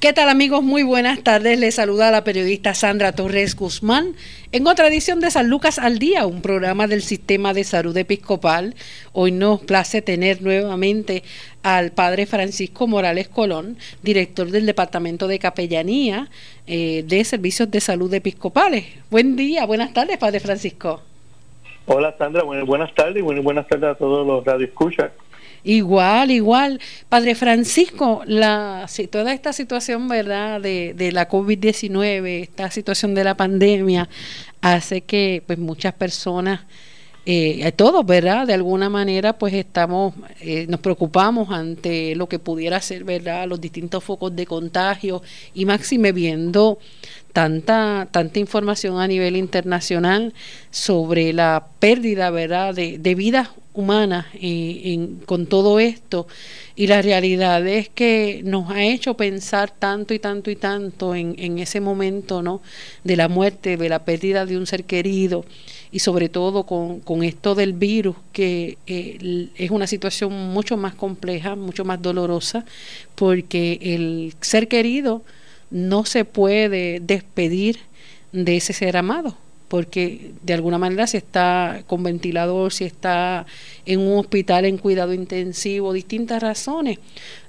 ¿Qué tal amigos? Muy buenas tardes. Les saluda la periodista Sandra Torres Guzmán en otra edición de San Lucas al Día, un programa del Sistema de Salud Episcopal. Hoy nos place tener nuevamente al padre Francisco Morales Colón, director del Departamento de Capellanía eh, de Servicios de Salud Episcopales. Buen día, buenas tardes, padre Francisco. Hola Sandra, buenas tardes y buenas tardes a todos los radioescuchas. Igual, igual. Padre Francisco, la, toda esta situación, ¿verdad?, de, de la COVID-19, esta situación de la pandemia, hace que pues muchas personas, eh, todos, ¿verdad?, de alguna manera, pues estamos, eh, nos preocupamos ante lo que pudiera ser, ¿verdad?, los distintos focos de contagio y máxime viendo tanta, tanta información a nivel internacional sobre la pérdida, ¿verdad?, de, de vidas humana con todo esto y la realidad es que nos ha hecho pensar tanto y tanto y tanto en, en ese momento no de la muerte de la pérdida de un ser querido y sobre todo con, con esto del virus que eh, es una situación mucho más compleja mucho más dolorosa porque el ser querido no se puede despedir de ese ser amado porque de alguna manera si está con ventilador, si está en un hospital en cuidado intensivo, distintas razones,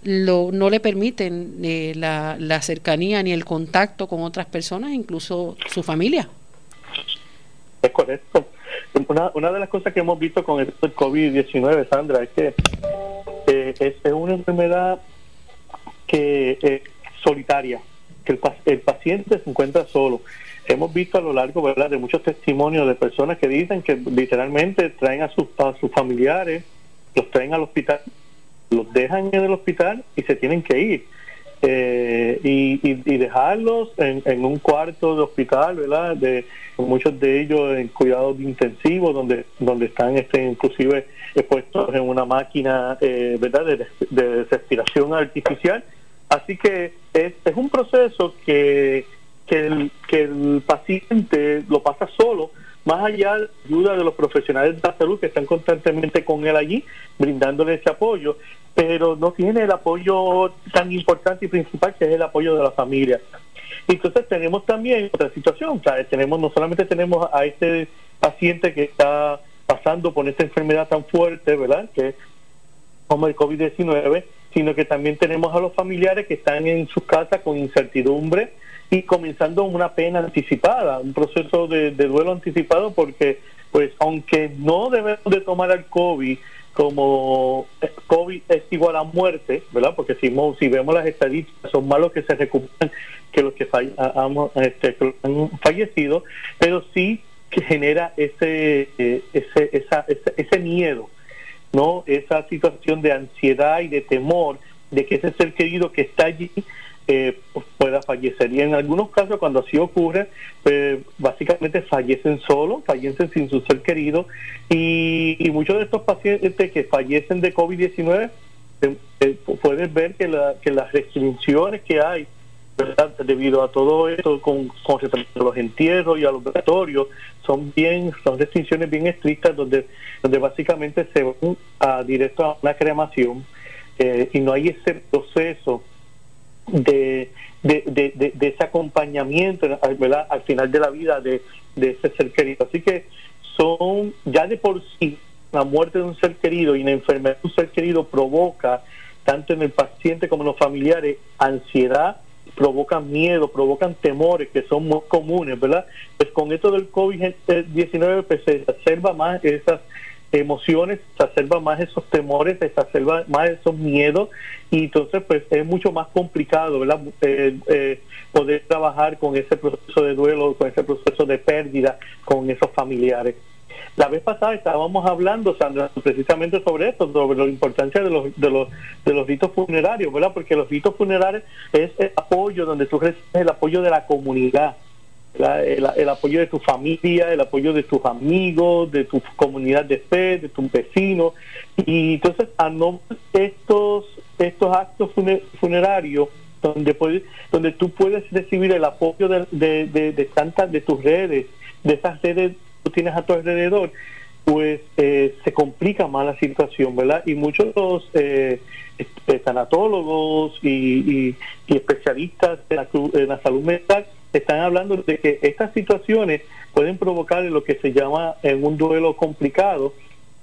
lo, no le permiten eh, la, la, cercanía ni el contacto con otras personas, incluso su familia. Es correcto. Una, una de las cosas que hemos visto con el COVID-19, Sandra, es que eh, es, una enfermedad que eh, solitaria, que el, el paciente se encuentra solo hemos visto a lo largo ¿verdad? de muchos testimonios de personas que dicen que literalmente traen a sus, sus familiares, los traen al hospital, los dejan en el hospital y se tienen que ir. Eh, y, y, dejarlos en, en, un cuarto de hospital, ¿verdad? De muchos de ellos en cuidados intensivos, donde donde están este, inclusive expuestos en una máquina, eh, ¿verdad? De, de, respiración artificial. Así que es, un proceso que que el, paciente lo pasa solo, más allá de la ayuda de los profesionales de la salud que están constantemente con él allí, brindándole ese apoyo, pero no tiene el apoyo tan importante y principal que es el apoyo de la familia. Entonces tenemos también otra situación, tenemos no solamente tenemos a este paciente que está pasando por esta enfermedad tan fuerte, ¿verdad? Que es como el COVID-19, sino que también tenemos a los familiares que están en sus casas con incertidumbre, y comenzando una pena anticipada, un proceso de, duelo anticipado porque pues aunque no debemos de tomar al COVID como eh, COVID es igual a muerte, ¿verdad? Porque si, si vemos las estadísticas son más los que se recuperan que los que, este, han fallecido, pero sí que genera ese, eh, ese, esa, ese, ese miedo, ¿no? Esa situación de ansiedad y de temor de que ese ser querido que está allí eh, pueda fallecer. Y en algunos casos, cuando así ocurre, pues, básicamente fallecen solos, fallecen sin su ser querido. Y, muchos de estos pacientes que fallecen de COVID-19, eh, eh, pueden ver que, la, que las restricciones que hay debido a todo esto con, con los entierros y a los oratorios son bien son restricciones bien estrictas donde donde básicamente se van a directo a una cremación y no hay ese proceso de, de, de, ese acompañamiento ¿verdad? al final de la vida de, ese ser querido. Así que son ya de por sí la muerte de un ser querido y la enfermedad de un ser querido provoca, tanto en el paciente como en los familiares, ansiedad, provocan miedo, provocan temores que son muy comunes, ¿verdad? Pues con esto del COVID-19 pues se observa más esas emociones, se exacerba más esos temores, se exacerba más esos miedos y entonces pues es mucho más complicado ¿verdad? Eh, eh, poder trabajar con ese proceso de duelo, con ese proceso de pérdida, con esos familiares. La vez pasada estábamos hablando, Sandra, precisamente sobre esto, sobre la importancia de los, de los, de los ritos funerarios, ¿verdad? Porque los ritos funerarios es el apoyo donde tú recibes el apoyo de la comunidad, el, apoyo de tu familia, el apoyo de tus amigos, de tu comunidad de fe, de tus vecinos. Y entonces, a de estos, estos actos funerarios, donde, puedes, donde tú puedes recibir el apoyo de, de, tantas de tus redes, de esas redes tienes a tu alrededor, pues eh, se complica más la situación, ¿verdad? Y muchos de los eh, tanatólogos y, especialistas en la, la, salud mental están hablando de que estas situaciones pueden provocar lo que se llama en un duelo complicado,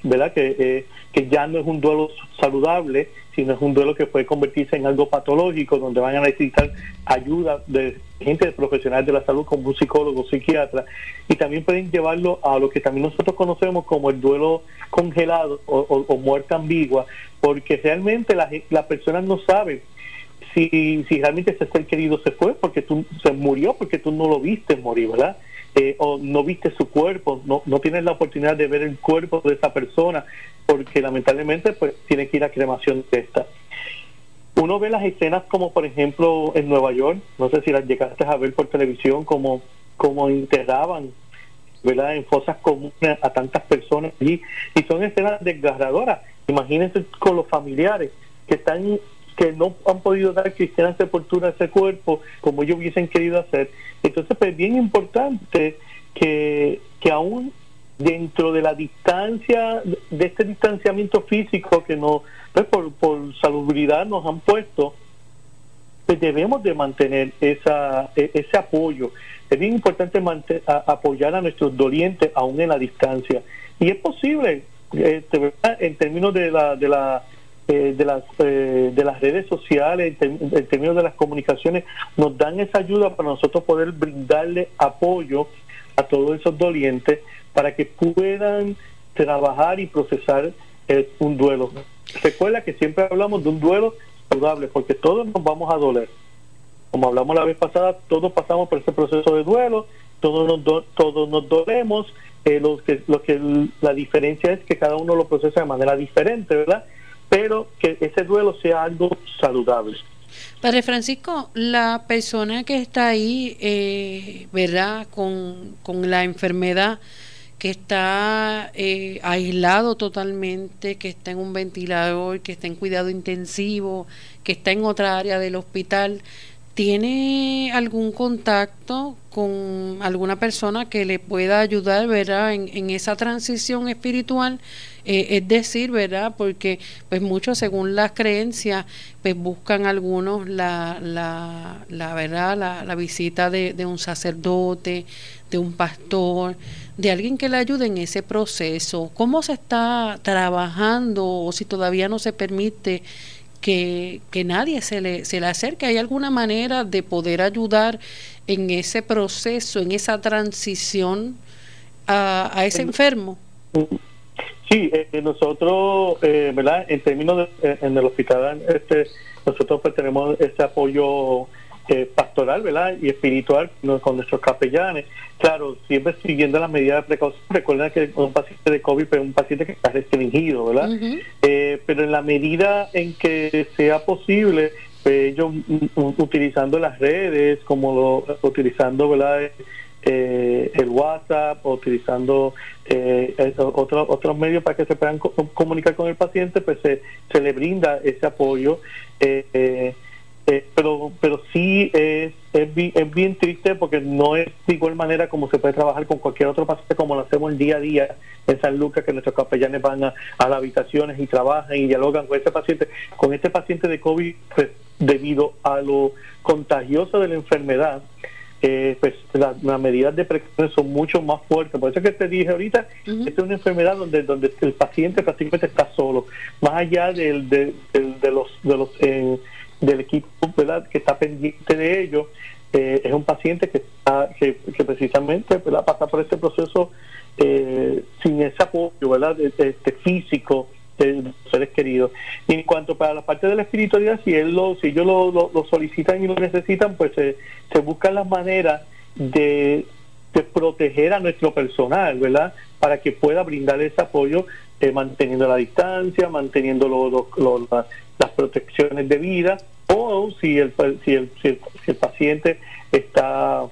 ¿verdad? Que, eh, que ya no es un duelo saludable, sino es un duelo que puede convertirse en algo patológico, donde van a necesitar ayuda de gente profesional de la salud, como un psicólogo, psiquiatra, y también pueden llevarlo a lo que también nosotros conocemos como el duelo congelado o, muerte ambigua, porque realmente las personas no saben si, si realmente ese ser querido se fue porque tú se murió porque tú no lo viste morir, ¿verdad? Eh, o no viste su cuerpo, no, no tienes la oportunidad de ver el cuerpo de esa persona, porque lamentablemente pues tiene que ir a cremación de esta. Uno ve las escenas como por ejemplo en Nueva York, no sé si las llegaste a ver por televisión, como, como enterraban ¿verdad? en fosas comunes a tantas personas allí, y son escenas desgarradoras. Imagínense con los familiares que están que no han podido dar cristiana sepultura a ese cuerpo como ellos hubiesen querido hacer. Entonces, pues, es bien importante que, que aún dentro de la distancia, de este distanciamiento físico que no, pues, por, por salubridad nos han puesto, pues debemos de mantener esa, e, ese apoyo. Es bien importante apoyar a nuestros dolientes aún en la distancia. Y es posible, este, en términos de la, de la eh, de, las, eh, de las redes sociales, en, términos de las comunicaciones, nos dan esa ayuda para nosotros poder brindarle apoyo a todos esos dolientes para que puedan trabajar y procesar eh, un duelo. Recuerda que siempre hablamos de un duelo saludable, porque todos nos vamos a doler. Como hablamos la vez pasada, todos pasamos por ese proceso de duelo, todos nos, todos nos dolemos, lo que, lo que la diferencia es que cada uno lo procesa de manera diferente, ¿verdad? Pero que ese duelo sea algo saludable. Padre Francisco, la persona que está ahí, eh, ¿verdad? Con, con, la enfermedad, que está eh, aislado totalmente, que está en un ventilador, que está en cuidado intensivo, que está en otra área del hospital, ¿tiene algún contacto con alguna persona que le pueda ayudar, ¿verdad? En, esa transición espiritual eh, es decir, ¿verdad? Porque pues muchos según las creencias pues buscan algunos la, la, la verdad, la, la visita de, de un sacerdote, de un pastor, de alguien que le ayude en ese proceso. ¿Cómo se está trabajando o si todavía no se permite que, que, nadie se le, se le acerque. ¿Hay alguna manera de poder ayudar en ese proceso, en esa transición a, a ese enfermo? Sí, eh, nosotros, eh, ¿verdad? En términos de, eh, en el hospital, este, nosotros pues tenemos ese apoyo eh, pastoral, ¿verdad? Y espiritual con nuestros capellanes. Claro, siempre siguiendo las medidas de precaución. Recuerden que un paciente de COVID es un paciente que está restringido, ¿verdad? pero en la medida en que sea posible, pues, ellos utilizando las redes, como lo, utilizando, ¿verdad? eh, el WhatsApp, utilizando eh, otros otros medios para que se puedan comunicar con el paciente, pues se, se le brinda ese apoyo. Eh, eh, pero pero sí es, es, bien, triste porque no es de igual manera como se puede trabajar con cualquier otro paciente como lo hacemos el día a día en San Lucas, que nuestros capellanes van a, a las habitaciones y trabajan y dialogan con ese paciente. Con este paciente de COVID, pues debido a lo contagioso de la enfermedad, eh, pues las medidas de precaución son mucho más fuertes. Por eso que te dije ahorita, esta es una enfermedad donde donde el paciente prácticamente está solo, más allá del, de, los de los eh, del equipo ¿verdad? que está pendiente de ello. Eh, es un paciente que está que, precisamente pasa por este proceso eh, sin ese apoyo ¿verdad? este físico de seres queridos. Y en cuanto para la parte de la espiritualidad, si él lo, si ellos lo, solicitan y lo necesitan, pues se, se buscan las maneras de, de, proteger a nuestro personal, ¿verdad? Para que pueda brindar ese apoyo eh, manteniendo la distancia, manteniendo las protecciones de vida, o si el, si el, si el, paciente está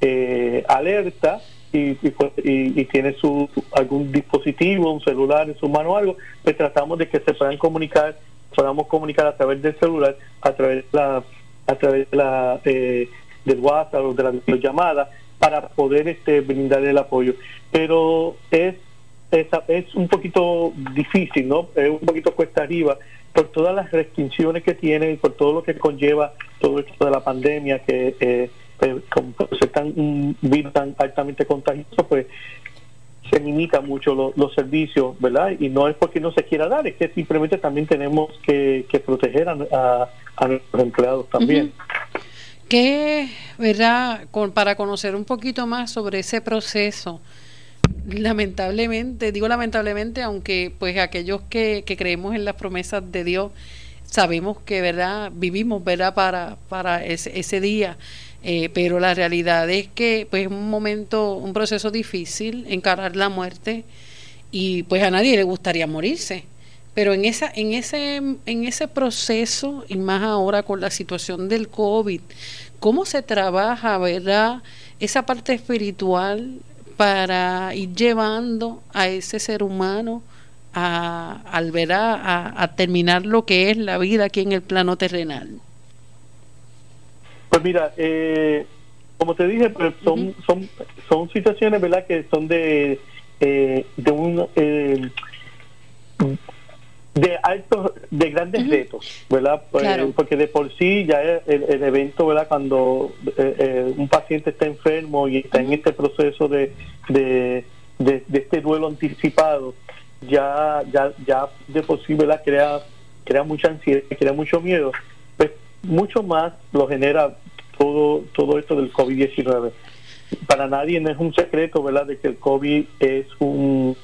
eh, alerta, pues, y, y, tiene su algún dispositivo, un celular en su mano o algo, pues tratamos de que se puedan comunicar, podamos comunicar a través del celular, a través de la, a través de la eh, del WhatsApp o de la llamada para poder este brindar el apoyo. Pero es es un poquito difícil, ¿no? Es un poquito cuesta arriba por todas las restricciones que tiene y por todo lo que conlleva todo esto de la pandemia, que eh, pues, se tan, un virus tan altamente contagioso, pues se limita mucho los servicios, ¿verdad? Y no es porque no se quiera dar, es que simplemente también tenemos que, proteger a, nuestros empleados también. ¿Qué, verdad, para conocer un poquito más sobre ese proceso? Lamentablemente, digo lamentablemente, aunque pues aquellos que, que creemos en las promesas de Dios, sabemos que, ¿verdad? Vivimos, ¿verdad? Para, para ese, ese día. Eh, pero la realidad es que pues es un momento, un proceso difícil, encarar la muerte y pues a nadie le gustaría morirse. Pero en esa, en ese, en ese proceso, y más ahora con la situación del COVID, ¿cómo se trabaja, verdad, esa parte espiritual para ir llevando a ese ser humano a, al a, a terminar lo que es la vida aquí en el plano terrenal? Pues mira, eh, como te dije, pues son, son, son situaciones, ¿verdad?, que son de, eh, de un... Eh, de altos, de grandes retos, ¿verdad? Pues, porque de por sí ya el, evento, ¿verdad? Cuando un paciente está enfermo y está en este proceso de, de, de, este duelo anticipado, ya, ya, ya de por sí, ¿verdad? Crea, crea mucha ansiedad, crea mucho miedo. Pues mucho más lo genera todo, todo esto del COVID-19. Para nadie no es un secreto, ¿verdad?, de que el COVID es un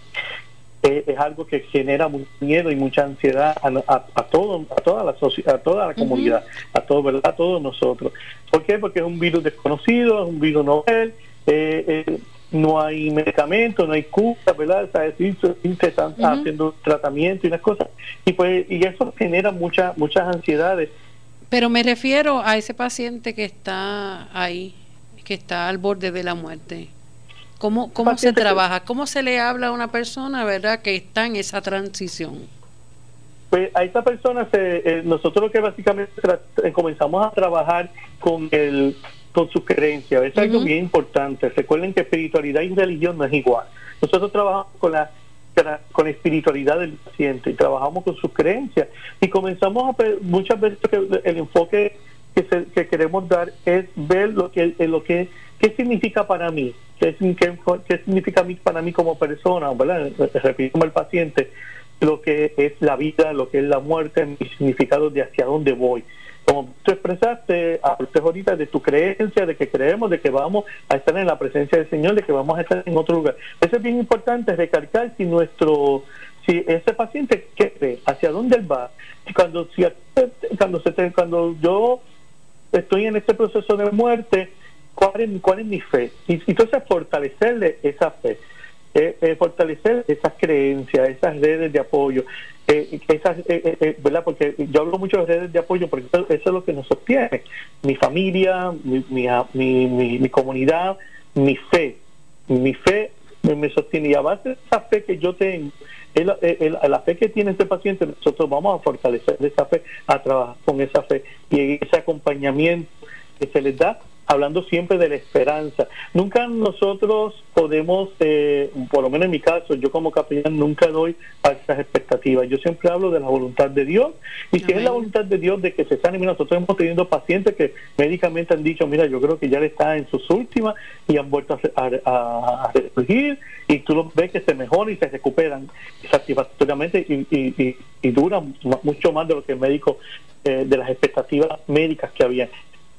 es, algo que genera mucho miedo y mucha ansiedad a, todo, a toda la sociedad, a toda la comunidad, a todo, ¿verdad? A todos nosotros. ¿Por qué? Porque es un virus desconocido, es un virus novel, eh, eh, no hay medicamentos, no hay cura, ¿verdad? O sea, están haciendo tratamiento y unas cosas. Y pues y eso genera muchas muchas ansiedades pero me refiero a ese paciente que está ahí, que está al borde de la muerte. ¿Cómo, cómo se trabaja? ¿Cómo se le habla a una persona, verdad, que está en esa transición? Pues a esa persona, se, eh, nosotros lo que básicamente eh, comenzamos a trabajar con el con sus creencias. Es algo bien importante. Recuerden que espiritualidad y religión no es igual. Nosotros trabajamos con la con la espiritualidad del paciente y trabajamos con sus creencias y comenzamos a muchas veces el enfoque que, queremos dar es ver lo que lo que qué significa para mí qué, qué, significa para mí como persona ¿verdad? repito el paciente lo que es la vida lo que es la muerte mi significado de hacia dónde voy como tú expresaste ahorita de tu creencia, de que creemos, de que vamos a estar en la presencia del Señor, de que vamos a estar en otro lugar. Eso es bien importante recalcar si nuestro, si ese paciente cree, hacia dónde él va, cuando, si, cuando, se, cuando yo estoy en este proceso de muerte, ¿cuál es, cuál es mi fe? Y, entonces fortalecerle esa fe. Eh, eh, fortalecer esas creencias, esas redes de apoyo, eh, esas, ¿verdad? Porque yo hablo mucho de redes de apoyo porque eso, es lo que nos sostiene. Mi familia, mi, mi, mi, comunidad, mi fe. Mi fe me sostiene y a base de esa fe que yo tengo, la fe que tiene este paciente, nosotros vamos a fortalecer esa fe, a trabajar con esa fe y ese acompañamiento que se les da hablando siempre de la esperanza. Nunca nosotros podemos, eh, por lo menos en mi caso, yo como capellán nunca doy falsas expectativas. Yo siempre hablo de la voluntad de Dios. Y si es la voluntad de Dios de que se sane, nosotros hemos tenido pacientes que médicamente han dicho, mira, yo creo que ya le está en sus últimas y han vuelto a, a, y tú los ves que se mejoran y se recuperan satisfactoriamente y, y, y, duran mucho más de lo que el médico, eh, de las expectativas médicas que había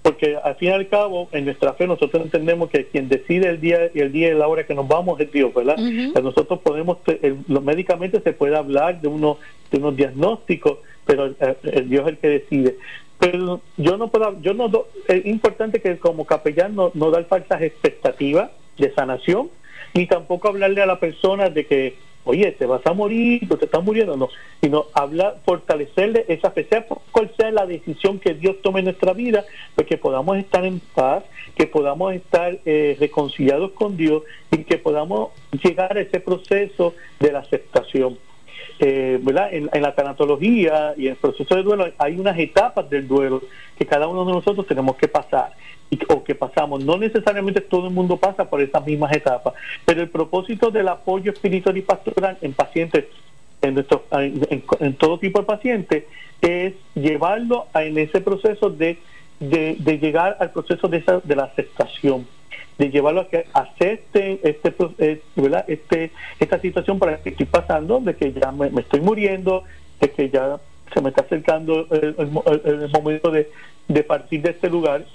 porque al fin y al cabo en nuestra fe nosotros entendemos que quien decide el día y el día y la hora que nos vamos es Dios, ¿verdad? nosotros podemos, los médicamente se puede hablar de unos, de unos diagnósticos, pero el, Dios es el que decide. Pero yo no puedo, yo no, es importante que como capellán no, no dar falsas expectativas de sanación, ni tampoco hablarle a la persona de que oye, te vas a morir, te estás muriendo, no, sino hablar, fortalecerle esa fe, sea cual sea la decisión que Dios tome en nuestra vida, pues que podamos estar en paz, que podamos estar eh, reconciliados con Dios y que podamos llegar a ese proceso de la aceptación. eh, ¿verdad? En, la tanatología y en el proceso de duelo hay unas etapas del duelo que cada uno de nosotros tenemos que pasar y, o que pasamos. No necesariamente todo el mundo pasa por esas mismas etapas, pero el propósito del apoyo espiritual y pastoral en pacientes, en, nuestro, en, todo tipo de pacientes, es llevarlo a, en ese proceso de, de, de llegar al proceso de, esa, de la aceptación de llevarlo a que acepten este, ¿verdad? este esta situación para que estoy pasando, de que ya me, estoy muriendo, de que ya se me está acercando el, momento de, de, partir de este lugar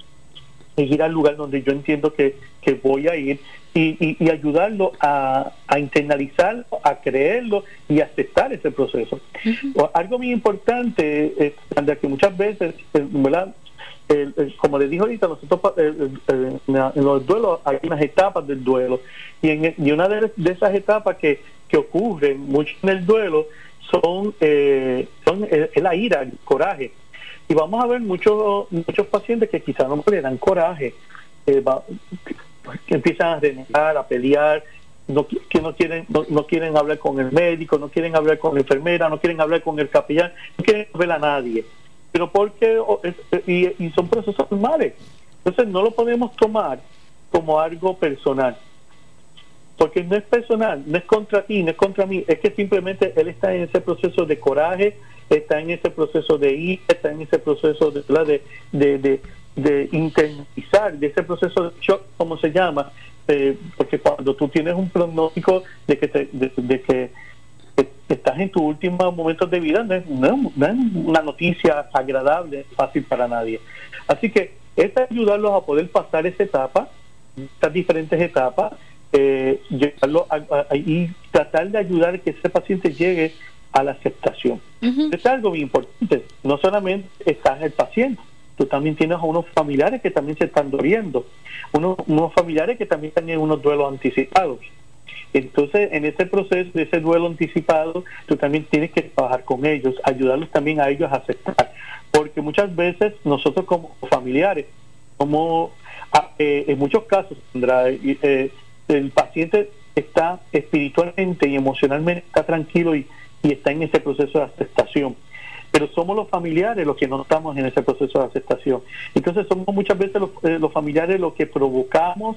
y ir al lugar donde yo entiendo que, que voy a ir y, y, ayudarlo a, a, internalizarlo, a creerlo y aceptar ese proceso. Algo muy importante, eh, que muchas veces, eh, ¿verdad? como le dijo ahorita, nosotros en los duelos hay unas etapas del duelo y, en, y una de, esas etapas que, que ocurren mucho en el duelo son, eh, son la ira, el coraje. Y vamos a ver muchos muchos pacientes que quizás no le dan coraje, eh, que empiezan a renegar, a pelear, que no quieren no, no, quieren hablar con el médico, no quieren hablar con la enfermera, no quieren hablar con el capellán, no quieren ver a nadie. Pero porque y, y son procesos normales. Entonces no lo podemos tomar como algo personal, porque no es personal, no es contra ti, no es contra mí, es que simplemente él está en ese proceso de coraje, está en ese proceso de ir, está en ese proceso de, de, de, de, de internalizar, de ese proceso de shock, como se llama, eh, porque cuando tú tienes un pronóstico de que, te, de que estás en tus últimos momentos de vida, no es, una noticia agradable, fácil para nadie. Así que es ayudarlos a poder pasar esa etapa, estas diferentes etapas, eh, y tratar de ayudar a que ese paciente llegue a la aceptación. Es algo muy importante. No solamente estás el paciente, tú también tienes a unos familiares que también se están doliendo, unos, unos familiares que también tienen unos duelos anticipados. Entonces, en ese proceso de ese duelo anticipado, tú también tienes que trabajar con ellos, ayudarlos también a ellos a aceptar. Porque muchas veces nosotros como familiares, como ah, eh, en muchos casos, eh, el paciente está espiritualmente y emocionalmente está tranquilo y, está en ese proceso de aceptación pero somos los familiares los que no estamos en ese proceso de aceptación. Entonces somos muchas veces los, eh, los familiares los que provocamos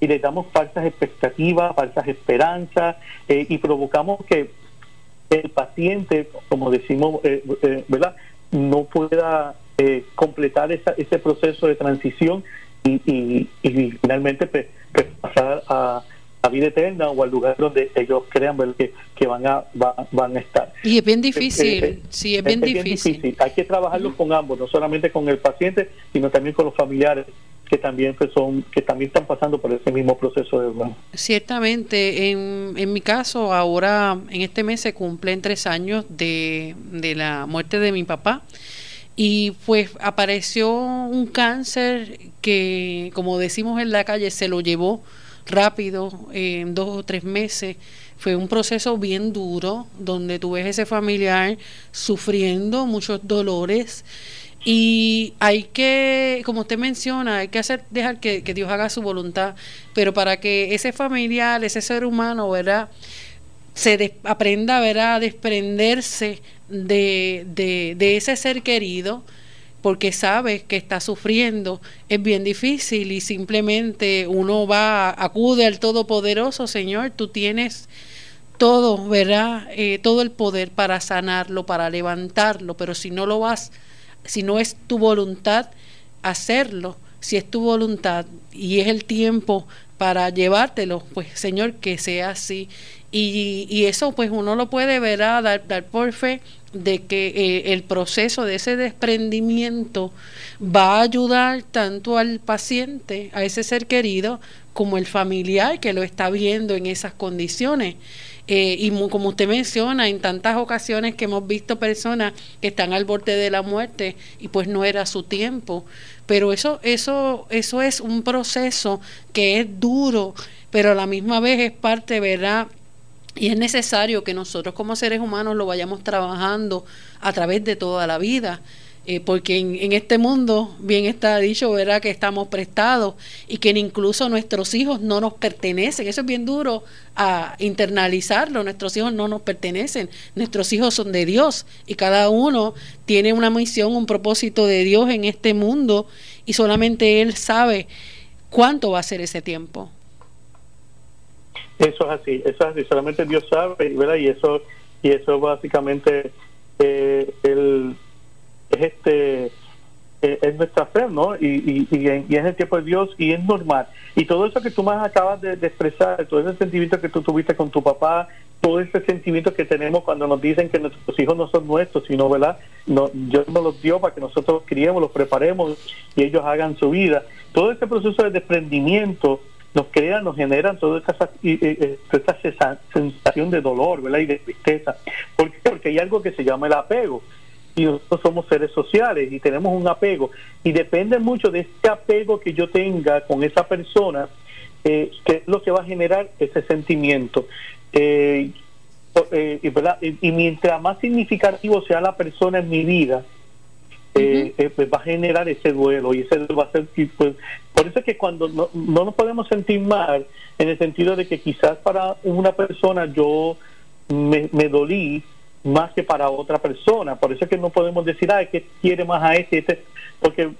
y le damos falsas expectativas, falsas esperanzas eh, y provocamos que el paciente, como decimos, eh, eh, ¿verdad? No pueda completar ese proceso de transición y, finalmente pues, pues, pasar a, la vida eterna o al lugar donde ellos crean que, que van a van a estar. Y es bien difícil, sí, es bien, difícil. Hay que trabajarlo con ambos, no solamente con el paciente, sino también con los familiares que también pues, son que también están pasando por ese mismo proceso de Ciertamente, en, en mi caso, ahora en este mes se cumplen tres años de, de la muerte de mi papá. Y pues apareció un cáncer que, como decimos en la calle, se lo llevó rápido, en dos o tres meses. Fue un proceso bien duro, donde tú ves ese familiar sufriendo muchos dolores y hay que, como usted menciona, hay que hacer, dejar que, Dios haga su voluntad, pero para que ese familiar, ese ser humano, ¿verdad? se aprenda ¿verdad? a desprenderse de, de, de, ese ser querido porque sabe que está sufriendo es bien difícil y simplemente uno va acude al todopoderoso Señor tú tienes todo verdad eh, todo el poder para sanarlo para levantarlo pero si no lo vas si no es tu voluntad hacerlo, si es tu voluntad y es el tiempo para llevártelo, pues Señor, que sea así. Y, y eso pues uno lo puede ver, dar, dar por fe de que eh, el proceso de ese desprendimiento va a ayudar tanto al paciente, a ese ser querido, como el familiar que lo está viendo en esas condiciones. Eh, y como usted menciona, en tantas ocasiones que hemos visto personas que están al borde de la muerte y pues no era su tiempo. Pero eso, eso, eso es un proceso que es duro, pero a la misma vez es parte, ¿verdad? Y es necesario que nosotros como seres humanos lo vayamos trabajando a través de toda la vida. eh, porque en, este mundo, bien está dicho, ¿verdad? Que estamos prestados y que incluso nuestros hijos no nos pertenecen. Eso es bien duro a internalizarlo. Nuestros hijos no nos pertenecen. Nuestros hijos son de Dios y cada uno tiene una misión, un propósito de Dios en este mundo y solamente Él sabe cuánto va a ser ese tiempo. Eso es así, eso es así. Solamente Dios sabe, ¿verdad? Y eso, y eso básicamente eh, el es este eh, es nuestra fe, ¿no? Y, y, es el tiempo de Dios y es normal. Y todo eso que tú más acabas de, expresar, todo ese sentimiento que tú tuviste con tu papá, todo ese sentimiento que tenemos cuando nos dicen que nuestros hijos no son nuestros, sino, ¿verdad? No, Dios nos los dio para que nosotros criemos, los preparemos y ellos hagan su vida. Todo ese proceso de desprendimiento nos crea, nos generan toda esta, esta sensación de dolor, ¿verdad? Y de tristeza. ¿Por qué? Porque hay algo que se llama el apego y nosotros somos seres sociales y tenemos un apego y depende mucho de este apego que yo tenga con esa persona eh, que es lo que va a generar ese sentimiento eh, eh, y, y, mientras más significativo sea la persona en mi vida pues va a generar ese duelo y ese duelo va a ser pues, por eso es que cuando no, no nos podemos sentir mal en el sentido de que quizás para una persona yo me, me dolí más que para otra persona. Por eso es que no podemos decir, ah, que quiere más a este, este porque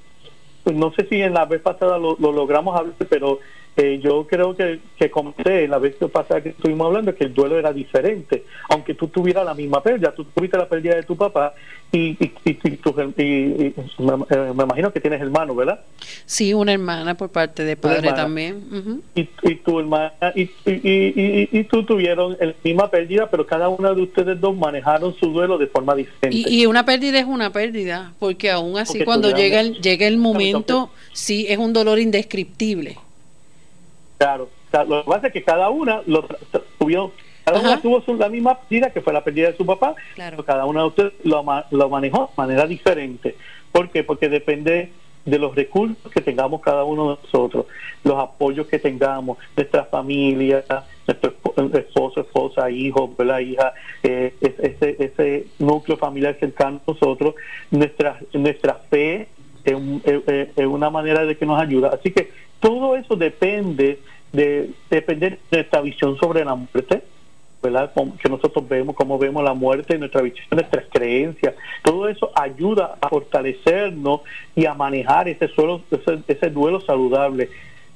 pues, no sé si en la vez pasada lo, lo logramos hablar, pero eh, yo creo que, que comenté la vez pasada que estuvimos hablando que el duelo era diferente, aunque tú tuvieras la misma pérdida, tú tuviste la pérdida de tu papá y, y, y, me, imagino que tienes hermano, ¿verdad? Sí, una hermana por parte de padre también. y, tu hermana y, y, tú tuvieron la misma pérdida, pero cada una de ustedes dos manejaron su duelo de forma diferente. Y, una pérdida es una pérdida, porque aún así cuando llega el, llega el momento, sí es un dolor indescriptible. Claro, lo que pasa es que cada una lo tuvieron, cada una tuvo su, la misma pérdida que fue la pérdida de su papá, pero cada una de ustedes lo, lo manejó de manera diferente. ¿Por qué? Porque depende de los recursos que tengamos cada uno de nosotros, los apoyos que tengamos, nuestra familia, nuestro esposo, esposa, hijos, la hija, eh, ese, ese núcleo familiar cercano a nosotros, nuestra, nuestra fe es, una manera de que nos ayuda. Así que todo eso depende de, depende de nuestra visión sobre la muerte, ¿verdad? que nosotros vemos, cómo vemos la muerte, nuestra visión, nuestras creencias. Todo eso ayuda a fortalecernos y a manejar ese, suelo, ese, duelo saludable.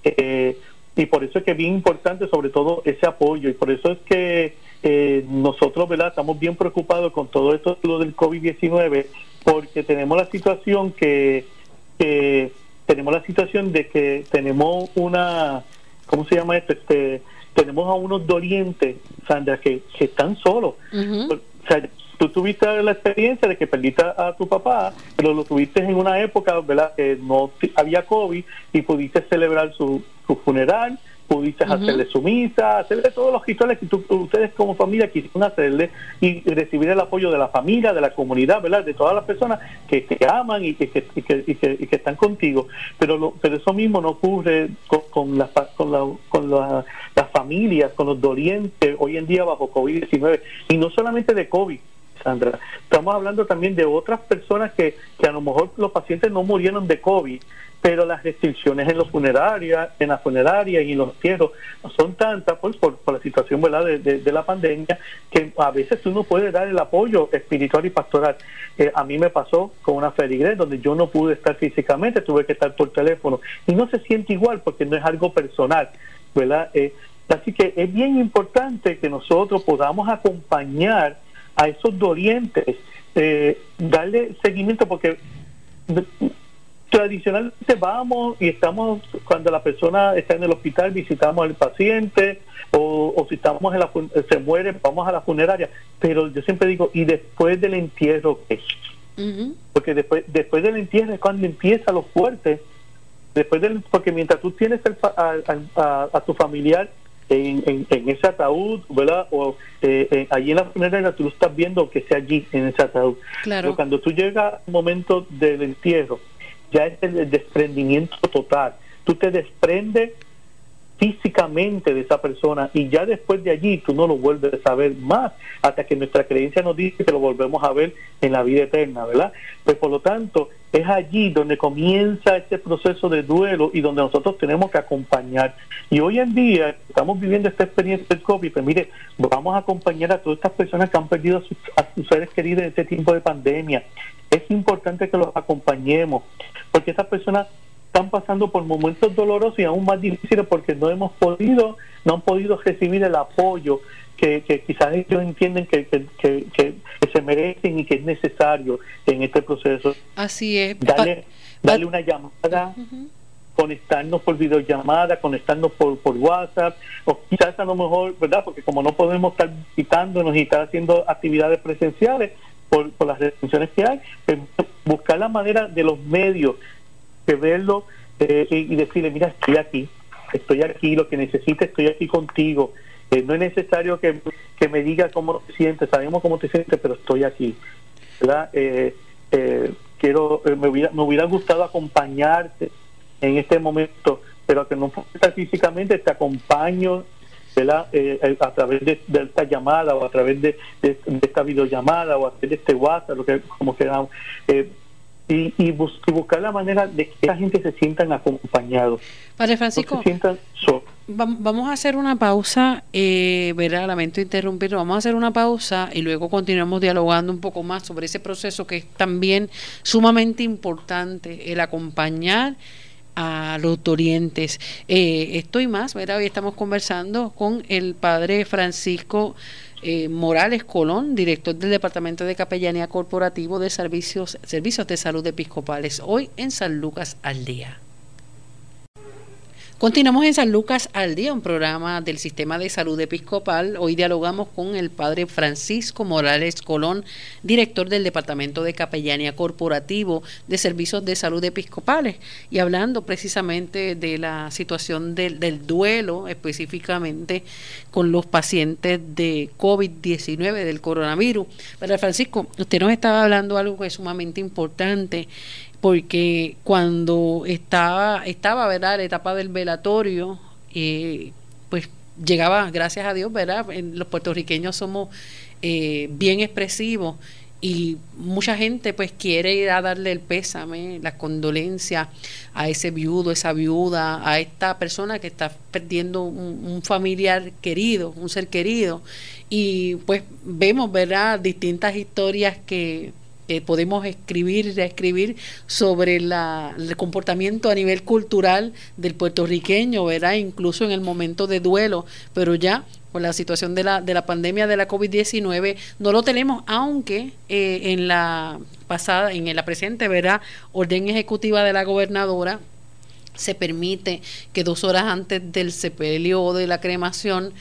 Eh, y por eso es que es bien importante sobre todo ese apoyo y por eso es que eh, nosotros verdad estamos bien preocupados con todo esto lo del COVID-19 porque tenemos la situación que, que tenemos la situación de que tenemos una, ¿cómo se llama esto? Este, tenemos a unos dolientes, Sandra, que, que están solos. O sea, tú tuviste la experiencia de que perdiste a tu papá, pero lo tuviste en una época, ¿verdad?, que no había COVID y pudiste celebrar su, su funeral, pudiste hacerle su misa, hacerle todos los rituales que ustedes como familia quisieron hacerle y recibir el apoyo de la familia, de la comunidad, ¿verdad? De todas las personas que te aman y que, que, y que, y que, están contigo. Pero, lo, pero eso mismo no ocurre con, con, la, con, la, con las familias, con los dolientes hoy en día bajo COVID-19. Y no solamente de COVID, Sandra. Estamos hablando también de otras personas que, que a lo mejor los pacientes no murieron de COVID, pero las restricciones en los funerarias, en la funeraria y en los entierros son tantas pues, por, por, la situación ¿verdad? De, de, la pandemia que a veces uno puede dar el apoyo espiritual y pastoral. Eh, a mí me pasó con una feligres donde yo no pude estar físicamente, tuve que estar por teléfono y no se siente igual porque no es algo personal, ¿verdad? Eh, así que es bien importante que nosotros podamos acompañar a esos dolientes, eh, darle seguimiento porque tradicionalmente vamos y estamos, cuando la persona está en el hospital, visitamos al paciente o, si estamos en la, se muere, vamos a la funeraria. Pero yo siempre digo, ¿y después del entierro qué? Porque después, después del entierro es cuando empieza lo fuerte. Después del, porque mientras tú tienes a, tu familiar en, en, ese ataúd, ¿verdad? O eh, eh, allí en la funeraria tú lo estás viendo que sea allí en ese ataúd. Claro. Pero cuando tú llegas al momento del entierro, ya es el desprendimiento total. Tú te desprendes físicamente de esa persona y ya después de allí tú no lo vuelves a saber más hasta que nuestra creencia nos dice que lo volvemos a ver en la vida eterna, ¿verdad? Pues por lo tanto es allí donde comienza este proceso de duelo y donde nosotros tenemos que acompañar. Y hoy en día estamos viviendo esta experiencia del COVID, pues mire, vamos a acompañar a todas estas personas que han perdido a sus, a sus seres queridos en este tiempo de pandemia. Es importante que los acompañemos, porque estas personas están pasando por momentos dolorosos y aún más difíciles porque no hemos podido, no han podido recibir el apoyo que, quizás ellos entienden que, que, se merecen y que es necesario en este proceso. Así es. Darle, darle una llamada. conectarnos por videollamada, conectarnos por, por WhatsApp, o quizás a lo mejor, ¿verdad? Porque como no podemos estar visitándonos y estar haciendo actividades presenciales por, por las restricciones que hay, pues, buscar la manera de los medios que verlo eh, y decirle, mira, estoy aquí, estoy aquí, lo que necesites, estoy aquí contigo. Eh, no es necesario que, me diga cómo te sientes, sabemos cómo te sientes, pero estoy aquí. ¿verdad? Eh, quiero, me hubiera, me hubiera gustado acompañarte en este momento, pero que no estar físicamente, te acompaño ¿verdad? a través de, esta llamada o a través de, esta videollamada o a través de este WhatsApp, lo que como queramos y, y, buscar la manera de que la gente se sientan acompañados. Padre Francisco, vamos a hacer una pausa, eh, ¿verdad? Lamento interrumpir, vamos a hacer una pausa y luego continuamos dialogando un poco más sobre ese proceso que es también sumamente importante, el acompañar a los dolientes. Eh, estoy más, ¿verdad? Hoy estamos conversando con el Padre Francisco eh, Morales Colón, director del Departamento de Capellanía Corporativo de Servicios, Servicios de Salud Episcopales, hoy en San Lucas al Día. Continuamos en San Lucas al día, un programa del Sistema de Salud Episcopal. Hoy dialogamos con el padre Francisco Morales Colón, director del Departamento de Capellanía Corporativo de Servicios de Salud Episcopales, y hablando precisamente de la situación del, del duelo, específicamente con los pacientes de COVID-19, del coronavirus. Padre Francisco, usted nos estaba hablando algo que es sumamente importante porque cuando estaba, estaba ¿verdad? la etapa del velatorio, eh, pues llegaba, gracias a Dios, ¿verdad? Los puertorriqueños somos eh, bien expresivos y mucha gente pues quiere ir a darle el pésame, la condolencia a ese viudo, esa viuda, a esta persona que está perdiendo un, un, familiar querido, un ser querido. Y pues vemos, ¿verdad? Distintas historias que eh, podemos escribir y reescribir sobre la, el comportamiento a nivel cultural del puertorriqueño, ¿verdad? Incluso en el momento de duelo, pero ya con la situación de la, de la pandemia de la COVID-19 no lo tenemos, aunque eh, en la pasada, en la presente, ¿verdad? Orden ejecutiva de la gobernadora se permite que dos horas antes del sepelio o de la cremación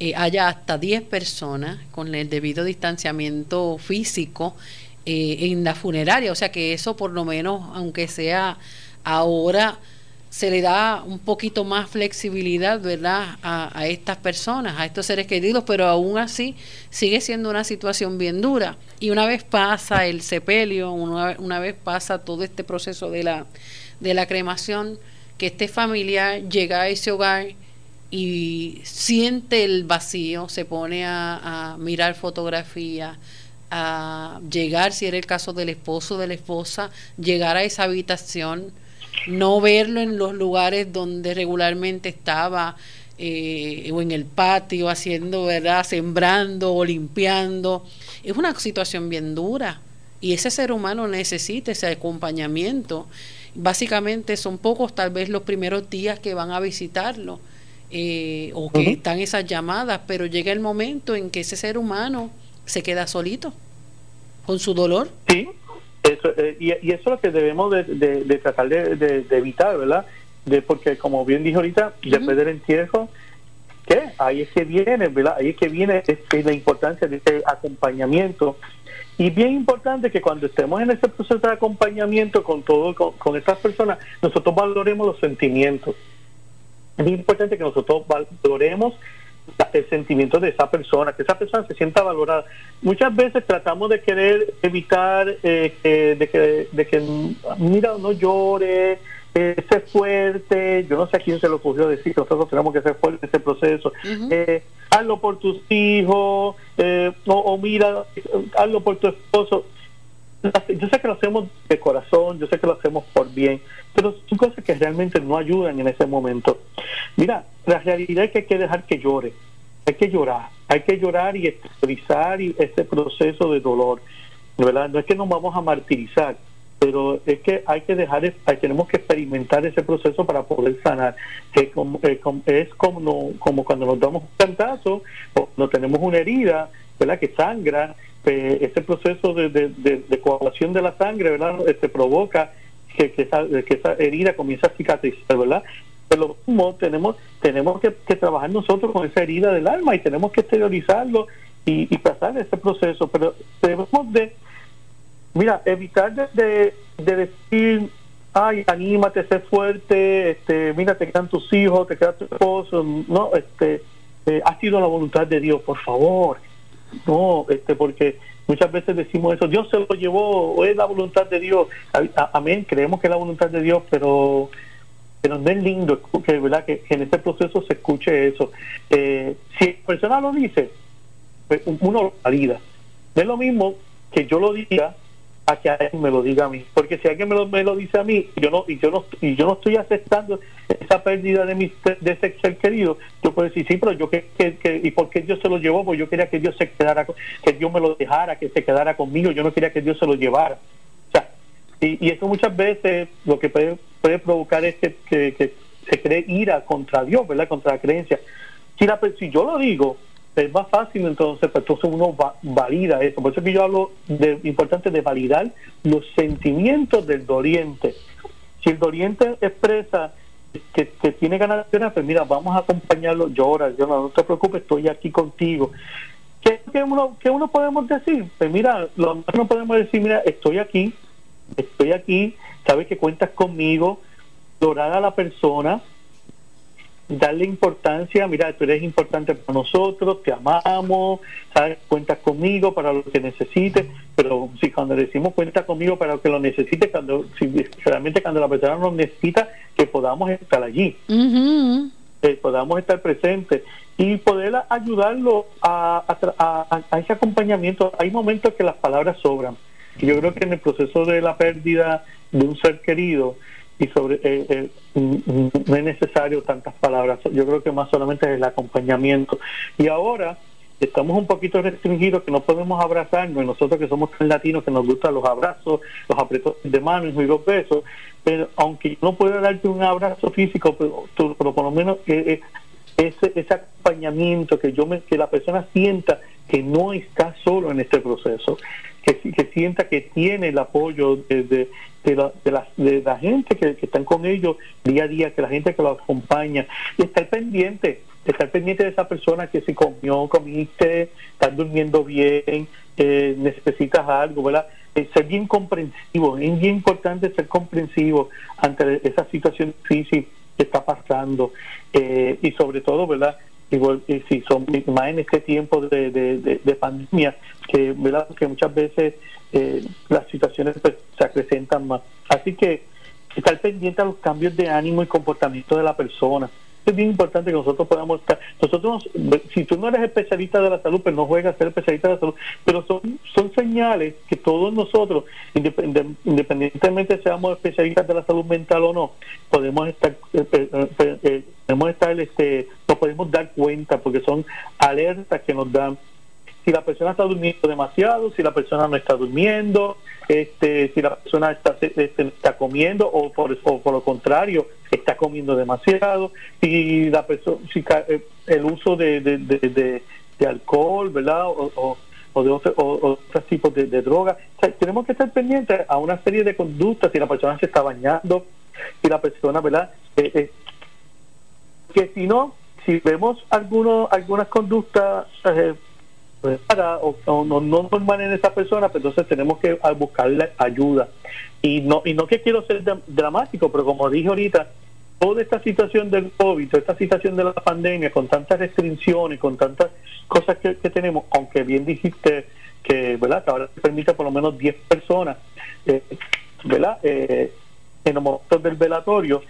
eh, haya hasta 10 personas con el debido distanciamiento físico eh, en la funeraria. O sea que eso por lo menos, aunque sea ahora, se le da un poquito más flexibilidad, ¿verdad?, a, estas personas, a estos seres queridos, pero aún así sigue siendo una situación bien dura. Y una vez pasa el sepelio, una, una vez pasa todo este proceso de la, de la cremación, que este familiar llega a ese hogar y siente el vacío, se pone a, a mirar fotografías, a llegar, si era el caso del esposo o de la esposa, llegar a esa habitación, no verlo en los lugares donde regularmente estaba, eh, o en el patio haciendo, ¿verdad? Sembrando o limpiando. Es una situación bien dura y ese ser humano necesita ese acompañamiento. Básicamente son pocos tal vez los primeros días que van a visitarlo eh, o que están esas llamadas, pero llega el momento en que ese ser humano se queda solito con su dolor. Sí, eso, eh, y, eso es lo que debemos de, tratar de, evitar, ¿verdad? De, porque como bien dijo ahorita, después del entierro, ¿qué? Ahí es que viene, ¿verdad? Ahí es que viene la importancia de este acompañamiento. Y bien importante que cuando estemos en ese proceso de acompañamiento con todo, con, con estas personas, nosotros valoremos los sentimientos. Es importante que nosotros valoremos el sentimiento de esa persona, que esa persona se sienta valorada. Muchas veces tratamos de querer evitar eh, de, que, de que, mira, no llore, eh, sé fuerte, yo no sé a quién se lo ocurrió decir que nosotros tenemos que ser fuertes en este proceso, eh, hazlo por tus hijos, eh, o, mira, hazlo por tu esposo. Yo sé que lo hacemos de corazón, yo sé que lo hacemos por bien, pero son cosas que realmente no ayudan en ese momento. Mira, la realidad es que hay que dejar que llore, hay que llorar, hay que llorar y exteriorizar este proceso de dolor. No es que nos vamos a martirizar, pero es que hay que dejar, tenemos que experimentar ese proceso para poder sanar. Como, es como, como cuando nos damos un cantazo o no tenemos una herida, ¿verdad? Que sangra, pues, ese proceso de, de, coagulación de la sangre, ¿verdad? Este, provoca que, que, esa, que esa herida comience a cicatrizar, ¿verdad? Pero mismo tenemos, tenemos que, trabajar nosotros con esa herida del alma y tenemos que exteriorizarlo y, y pasar ese proceso, pero debemos de Mira, evitar de, de, decir, ay, anímate, sé fuerte, este, mira, te quedan tus hijos, te queda tu esposo, no, este, eh, ha sido la voluntad de Dios, por favor, no, este, porque muchas veces decimos eso, Dios se lo llevó, es la voluntad de Dios, amén, creemos que es la voluntad de Dios, pero pero no es lindo que, ¿verdad? que, en este proceso se escuche eso. Eh, si la persona lo dice, pues uno lo valida. No es lo mismo que yo lo diga a que alguien me lo diga a mí. Porque si alguien me lo, me lo dice a mí yo no y yo no y yo no estoy aceptando esa pérdida de mi de ese ser querido yo puedo decir sí pero yo que, que, y por qué Dios se lo llevó pues yo quería que Dios se quedara que Dios me lo dejara que se quedara conmigo yo no quería que Dios se lo llevara o sea y, y eso muchas veces lo que puede, puede provocar es que, que, se cree ira contra Dios verdad contra la creencia. Si la si yo lo digo es más fácil entonces, pues entonces uno valida eso. Por eso que yo hablo de importante de validar los sentimientos del doliente. Si el doliente expresa que, tiene ganas de pues mira, vamos a acompañarlo, llora, yo no, te preocupes, estoy aquí contigo. ¿Qué, uno, ¿Qué uno podemos decir? Pues mira, lo no podemos decir, mira, estoy aquí, estoy aquí, sabes que cuentas conmigo, llorar a la persona, darle importancia, mira, tú eres importante para nosotros, te amamos, sabes, cuentas conmigo para lo que necesites, pero si cuando decimos cuenta conmigo para lo que lo necesites, cuando si realmente cuando la persona nos necesita, que podamos estar allí, que podamos estar presentes y poder ayudarlo a, a, a ese acompañamiento. Hay momentos que las palabras sobran. Yo creo que en el proceso de la pérdida de un ser querido, y sobre eh, eh, no es necesario tantas palabras yo creo que más solamente es el acompañamiento. Y ahora estamos un poquito restringidos que no podemos abrazarnos nosotros que somos tan latinos que nos gustan los abrazos los apretones de manos y los besos pero aunque no pueda darte un abrazo físico pero, pero por lo menos eh, ese, ese acompañamiento que yo me, que la persona sienta que no está solo en este proceso que, que sienta que tiene el apoyo de, la, de, la, de la gente que, que, están con ellos día a día, que la gente que los acompaña, y estar pendiente, estar pendiente de esa persona que si comió, comiste, estás durmiendo bien, eh, necesitas algo, ¿verdad? Eh, ser bien comprensivo, es bien importante ser comprensivo ante esa situación difícil que está pasando eh, y sobre todo, ¿verdad? Igual si son más en este tiempo de, de, pandemia que verdad que muchas veces eh, las situaciones pues, se acrecentan más. Así que estar pendiente a los cambios de ánimo y comportamiento de la persona es bien importante que nosotros podamos estar nosotros si tú no eres especialista de la salud pues no juegas a ser especialista de la salud pero son son señales que todos nosotros independientemente seamos especialistas de la salud mental o no podemos estar eh, eh, podemos estar, este, nos podemos dar cuenta porque son alertas que nos dan si la persona está durmiendo demasiado, si la persona no está durmiendo, este, si la persona está, este, está comiendo o por, por lo contrario está comiendo demasiado, si la persona, si eh, el uso de, de, de, alcohol, ¿verdad? O, o, de otro, o, otros tipos de, drogas. tenemos que estar pendientes a una serie de conductas, si la persona se está bañando, si la persona, ¿verdad? Eh, eh, que si no, si vemos algunos algunas conductas eh, pues, o, no, normales en esa persona, pues entonces tenemos que buscarle ayuda. Y no, y no que quiero ser dramático, pero como dije ahorita, toda esta situación del COVID, toda esta situación de la pandemia, con tantas restricciones, con tantas cosas que, tenemos, aunque bien dijiste que, ¿verdad? Que ahora se permite por lo menos 10 personas, eh, ¿verdad? Eh, en los momentos del velatorio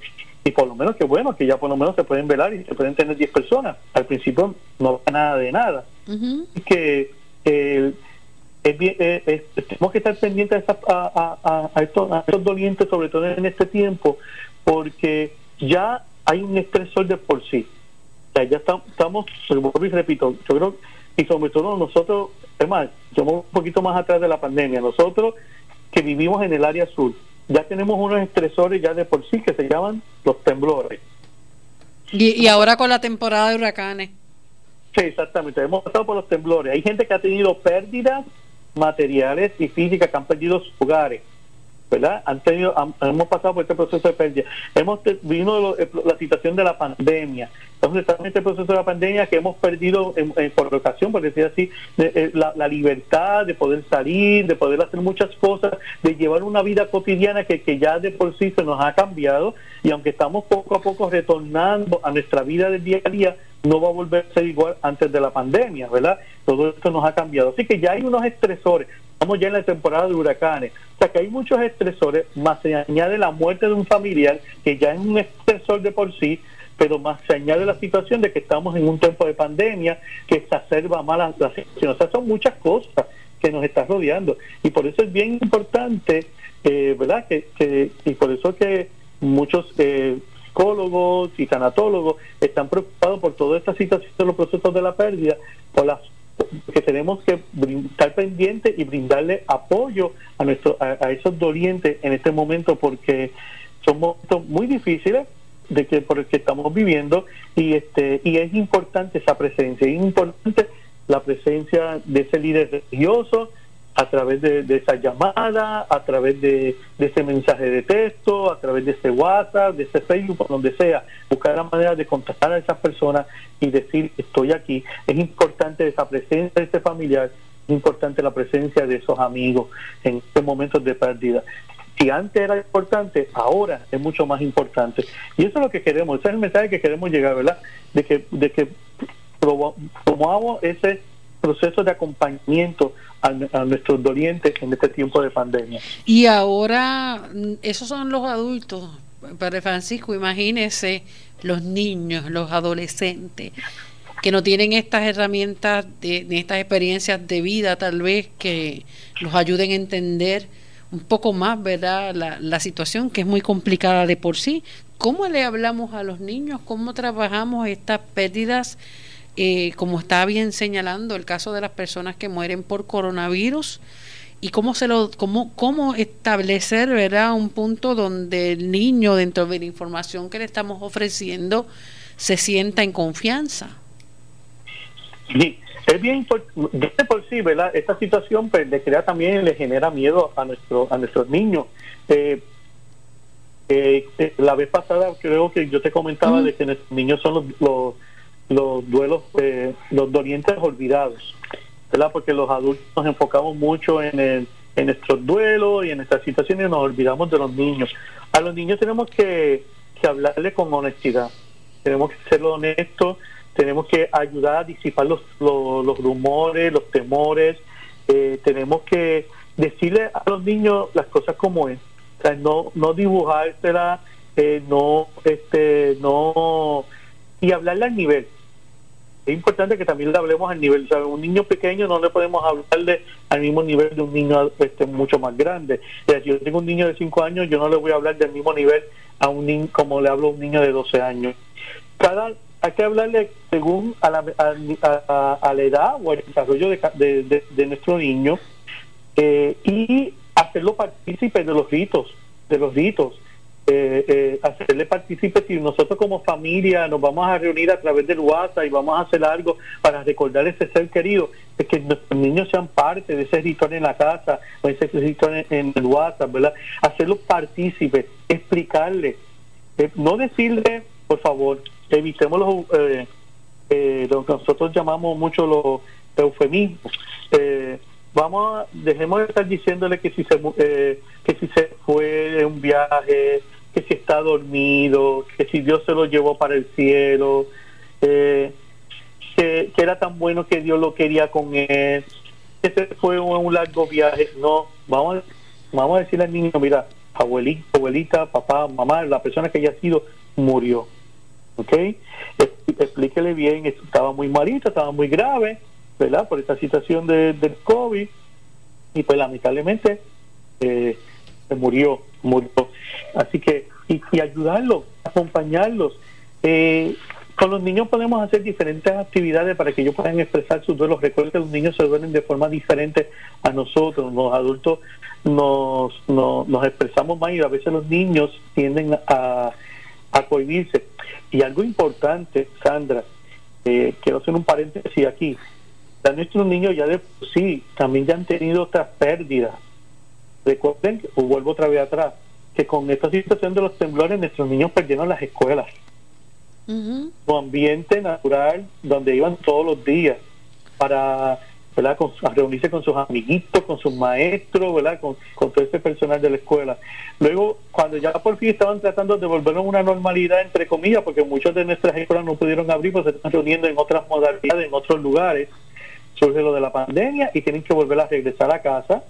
y por lo menos que bueno, que ya por lo menos se pueden velar y se pueden tener 10 personas. Al principio no va nada de nada. Que eh, tenemos que estar pendientes a, a, estos, dolientes, sobre todo en este tiempo, porque ya hay un estresor de por sí. ya estamos, estamos y repito, yo creo, y sobre todo nosotros, es más, somos un poquito más atrás de la pandemia, nosotros que vivimos en el área sur, ya tenemos unos estresores ya de por sí que se llaman los temblores. Y, ahora con la temporada de huracanes. Sí, exactamente. Hemos pasado por los temblores. Hay gente que ha tenido pérdidas materiales y físicas, que han perdido sus hogares. ¿Verdad? Han tenido, hemos pasado por este proceso de pérdida. Hemos vino eh, la situación de la pandemia. Entonces estamos en este proceso de la pandemia que hemos perdido por ocasión, por decir así, eh, la, libertad de poder salir, de poder hacer muchas cosas, de llevar una vida cotidiana que, que ya de por sí se nos ha cambiado y aunque estamos poco a poco retornando a nuestra vida del día a día, no va a volver a ser igual antes de la pandemia, ¿verdad? Todo esto nos ha cambiado. Así que ya hay unos estresores Estamos ya en la temporada de huracanes. O sea que hay muchos estresores, más se añade la muerte de un familiar, que ya es un estresor de por sí, pero más se añade la situación de que estamos en un tiempo de pandemia que exacerba más la, situación. O son muchas cosas que nos están rodeando. Y por eso es bien importante, eh, ¿verdad? Que, y por eso que muchos eh, psicólogos y tanatólogos están preocupados por toda esta situación de los procesos de la pérdida, por las que tenemos que estar pendientes y brindarle apoyo a, nuestro, a, esos dolientes en este momento porque son momentos muy difíciles de que por el que estamos viviendo y este y es importante esa presencia. Es importante la presencia de ese líder religioso a través de, esa llamada, a través de, ese mensaje de texto, a través de ese WhatsApp, de ese Facebook, donde sea, buscar la manera de contactar a esas personas y decir estoy aquí. Es importante esa presencia de ese familiar, es importante la presencia de esos amigos en estos momentos de pérdida. Si antes era importante, ahora es mucho más importante. Y eso es lo que queremos, ese es el mensaje que queremos llegar, ¿verdad? De que, de que promovamos ese proceso de acompañamiento a, nuestros dolientes en este tiempo de pandemia. Y ahora, mm, esos son los adultos, Padre Francisco, imagínese los niños, los adolescentes, que no tienen estas herramientas, de, estas experiencias de vida tal vez que los ayuden a entender un poco más, ¿verdad? La, la situación que es muy complicada de por sí. ¿Cómo le hablamos a los niños? ¿Cómo trabajamos estas pérdidas? Eh, como está bien señalando, el caso de las personas que mueren por coronavirus y cómo se lo cómo, cómo establecer verdad un punto donde el niño dentro de la información que le estamos ofreciendo se sienta en confianza. Sí, es bien por, por sí verdad esta situación pues, le crea también le genera miedo a nuestro a nuestros niños. Eh, eh, eh la vez pasada creo que yo te comentaba de que nuestros niños son los los duelos, eh, los dolientes olvidados, ¿verdad? Porque los adultos nos enfocamos mucho en, el, en nuestros duelos y en nuestras situaciones y nos olvidamos de los niños. A los niños tenemos que, hablarle con honestidad, tenemos que ser honestos, tenemos que ayudar a disipar los, los, rumores, los temores, eh, tenemos que decirle a los niños las cosas como es, no, no dibujársela, eh, no, este, no, y hablarle al nivel, es importante que también le hablemos al nivel, o un niño pequeño no le podemos hablarle al mismo nivel de un niño este, mucho más grande. si yo tengo un niño de 5 años, yo no le voy a hablar del mismo nivel a un niño como le hablo a un niño de 12 años. Cada hay que hablarle según a la, a, la edad o al desarrollo de, de, nuestro niño eh, y hacerlo partícipe de los ritos, de los ritos eh, eh, hacerle partícipe si nosotros como familia nos vamos a reunir a través del WhatsApp y vamos a hacer algo para recordar ese ser querido, es que nuestros niños sean parte de ese ritual en la casa o ese ritual en, el WhatsApp, ¿verdad? Hacerlos partícipes, explicarle, eh, no decirle, por favor, evitemos los, eh, lo que nosotros llamamos mucho los eufemismos. vamos a, dejemos de estar diciéndole que si se que si se fue de un viaje que si está dormido, que si Dios se lo llevó para el cielo, eh, que, era tan bueno que Dios lo quería con él, que se fue un, largo viaje. No, vamos, vamos a decirle al niño, mira, abuelita, abuelita, papá, mamá, la persona que haya sido, murió. ¿Ok? Explíquele bien, estaba muy malito, estaba muy grave, ¿verdad? Por esta situación de, del COVID. Y pues lamentablemente eh, murió, murió. Así que, y, ayudarlos, acompañarlos. Eh, con los niños podemos hacer diferentes actividades para que ellos puedan expresar sus duelos. Recuerden que los niños se duelen de forma diferente a nosotros. Los adultos nos, nos, expresamos más y a veces los niños tienden a, a cohibirse. Y algo importante, Sandra, eh, quiero hacer un paréntesis aquí. Ya nuestros niños ya de sí también ya han tenido otras pérdidas. Recuerden, que, vuelvo otra vez atrás, que con esta situación de los temblores nuestros niños perdieron las escuelas su ambiente natural donde iban todos los días para ¿verdad? reunirse con sus amiguitos, con sus maestros, ¿verdad? Con, todo ese personal de la escuela. Luego, cuando ya por fin estaban tratando de volver a una normalidad, entre comillas, porque muchos de nuestras escuelas no pudieron abrir, pues se están reuniendo en otras modalidades, en otros lugares, surge lo de la pandemia y tienen que volver a regresar a casa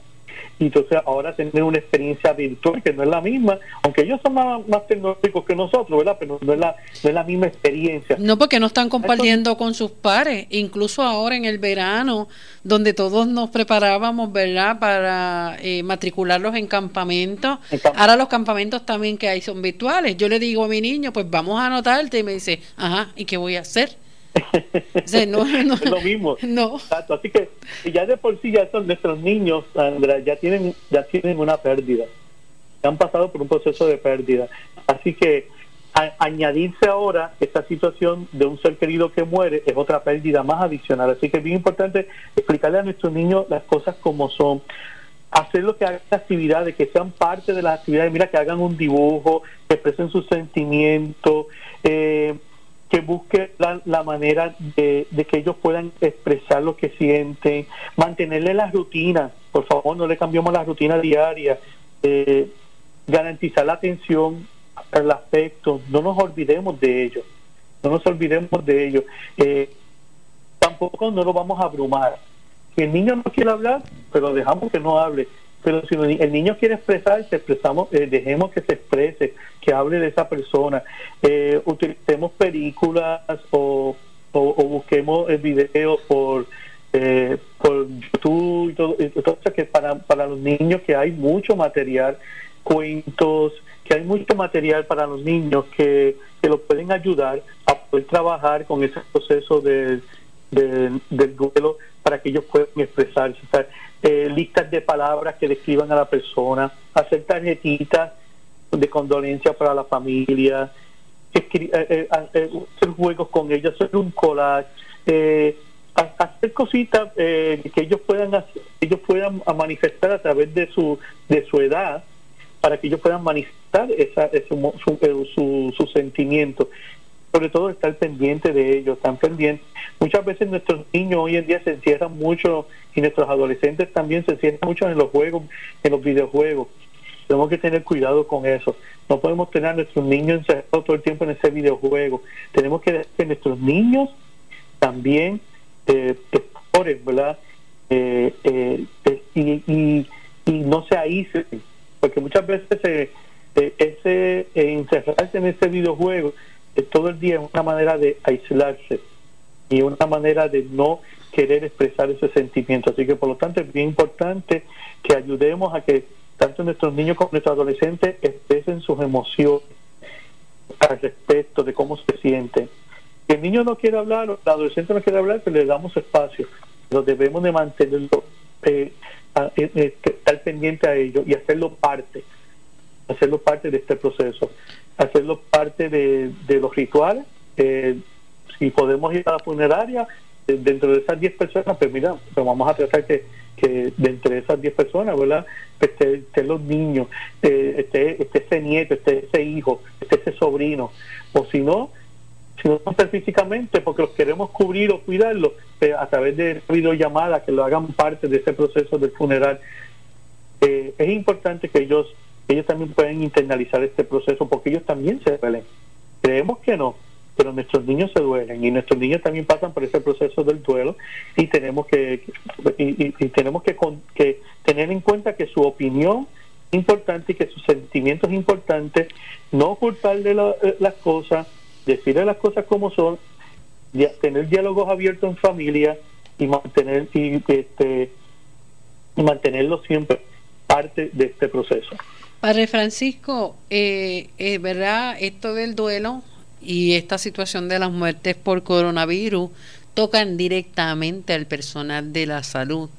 y entonces ahora tener una experiencia virtual que no es la misma, aunque ellos son más, tecnológicos que nosotros, ¿verdad? Pero no es, la, no es la misma experiencia. No, porque no están compartiendo con sus pares, incluso ahora en el verano, donde todos nos preparábamos, ¿verdad? Para eh, matricularlos en campamentos. ahora los campamentos también que hay son virtuales. Yo le digo a mi niño, pues vamos a anotarte y me dice, ajá, ¿y qué voy a hacer? No, es lo mismo. No. Así que ya de por sí ya son nuestros niños, Sandra, ya tienen, ya tienen una pérdida. Ya han pasado por un proceso de pérdida. Así que añadirse ahora esta situación de un ser querido que muere es otra pérdida más adicional. Así que es bien importante explicarle a nuestros niños las cosas como son hacer lo que hagan actividades, que sean parte de las actividades, mira, que hagan un dibujo, que expresen sus sentimientos, eh, que busque la, manera de, que ellos puedan expresar lo que sienten, mantenerle las rutinas, por favor no le cambiemos la rutina diaria, eh, garantizar la atención al aspecto, no nos olvidemos de ellos, no nos olvidemos de ellos. Eh, tampoco no lo vamos a abrumar. Si el niño no quiere hablar, pero dejamos que no hable pero si el niño quiere expresarse, expresamos, eh, dejemos que se exprese, que hable de esa persona, eh, utilicemos películas o, o, busquemos el video por eh, por YouTube y todo, y que para, para los niños que hay mucho material, cuentos, que hay mucho material para los niños que, que los pueden ayudar a poder trabajar con ese proceso de, del duelo para que ellos puedan expresarse. Eh, listas de palabras que describan a la persona, hacer tarjetitas de condolencia para la familia, eh, eh, hacer juegos con ellos, hacer un collage, hacer cositas que ellos puedan ellos puedan manifestar a través de su de su edad para que ellos puedan manifestar esa, su, su, su sentimiento sobre todo estar pendiente de ellos, están pendientes. Muchas veces nuestros niños hoy en día se encierran mucho y nuestros adolescentes también se encierran mucho en los juegos, en los videojuegos. Tenemos que tener cuidado con eso. No podemos tener a nuestros niños encerrados todo el tiempo en ese videojuego. Tenemos que que nuestros niños también eh, ¿verdad? Eh, eh, eh, y, y, no se aíslen, porque muchas veces eh, ese encerrarse en ese videojuego todo el día es una manera de aislarse y una manera de no querer expresar ese sentimiento. Así que por lo tanto es bien importante que ayudemos a que tanto nuestros niños como nuestros adolescentes expresen sus emociones al respecto de cómo se sienten. Si el niño no quiere hablar o el adolescente no quiere hablar, pues le damos espacio. Lo debemos de mantenerlo, eh, eh, eh, estar pendiente a ello y hacerlo parte, hacerlo parte de este proceso hacerlo parte de, los rituales. Eh, si podemos ir a la funeraria, eh, dentro de esas 10 personas, pues mira, pues vamos a tratar que, que de entre esas 10 personas, ¿verdad? Pues estén los niños, eh, esté, ese nieto, esté ese hijo, esté ese sobrino. O si no, si no están físicamente, porque los queremos cubrir o cuidarlos, pues a través de videollamada, que lo hagan parte de ese proceso del funeral. Eh, es importante que ellos ellos también pueden internalizar este proceso porque ellos también se duelen. Creemos que no, pero nuestros niños se duelen y nuestros niños también pasan por ese proceso del duelo y tenemos que y, tenemos que, que, tener en cuenta que su opinión importante, que su sentimiento es importante, no ocultarle las cosas, decirle las cosas como son, tener diálogos abiertos en familia y mantener y, este, y mantenerlo siempre parte de este proceso. Padre Francisco, eh, es verdad, esto del duelo y esta situación de las muertes por coronavirus tocan directamente al personal de la salud.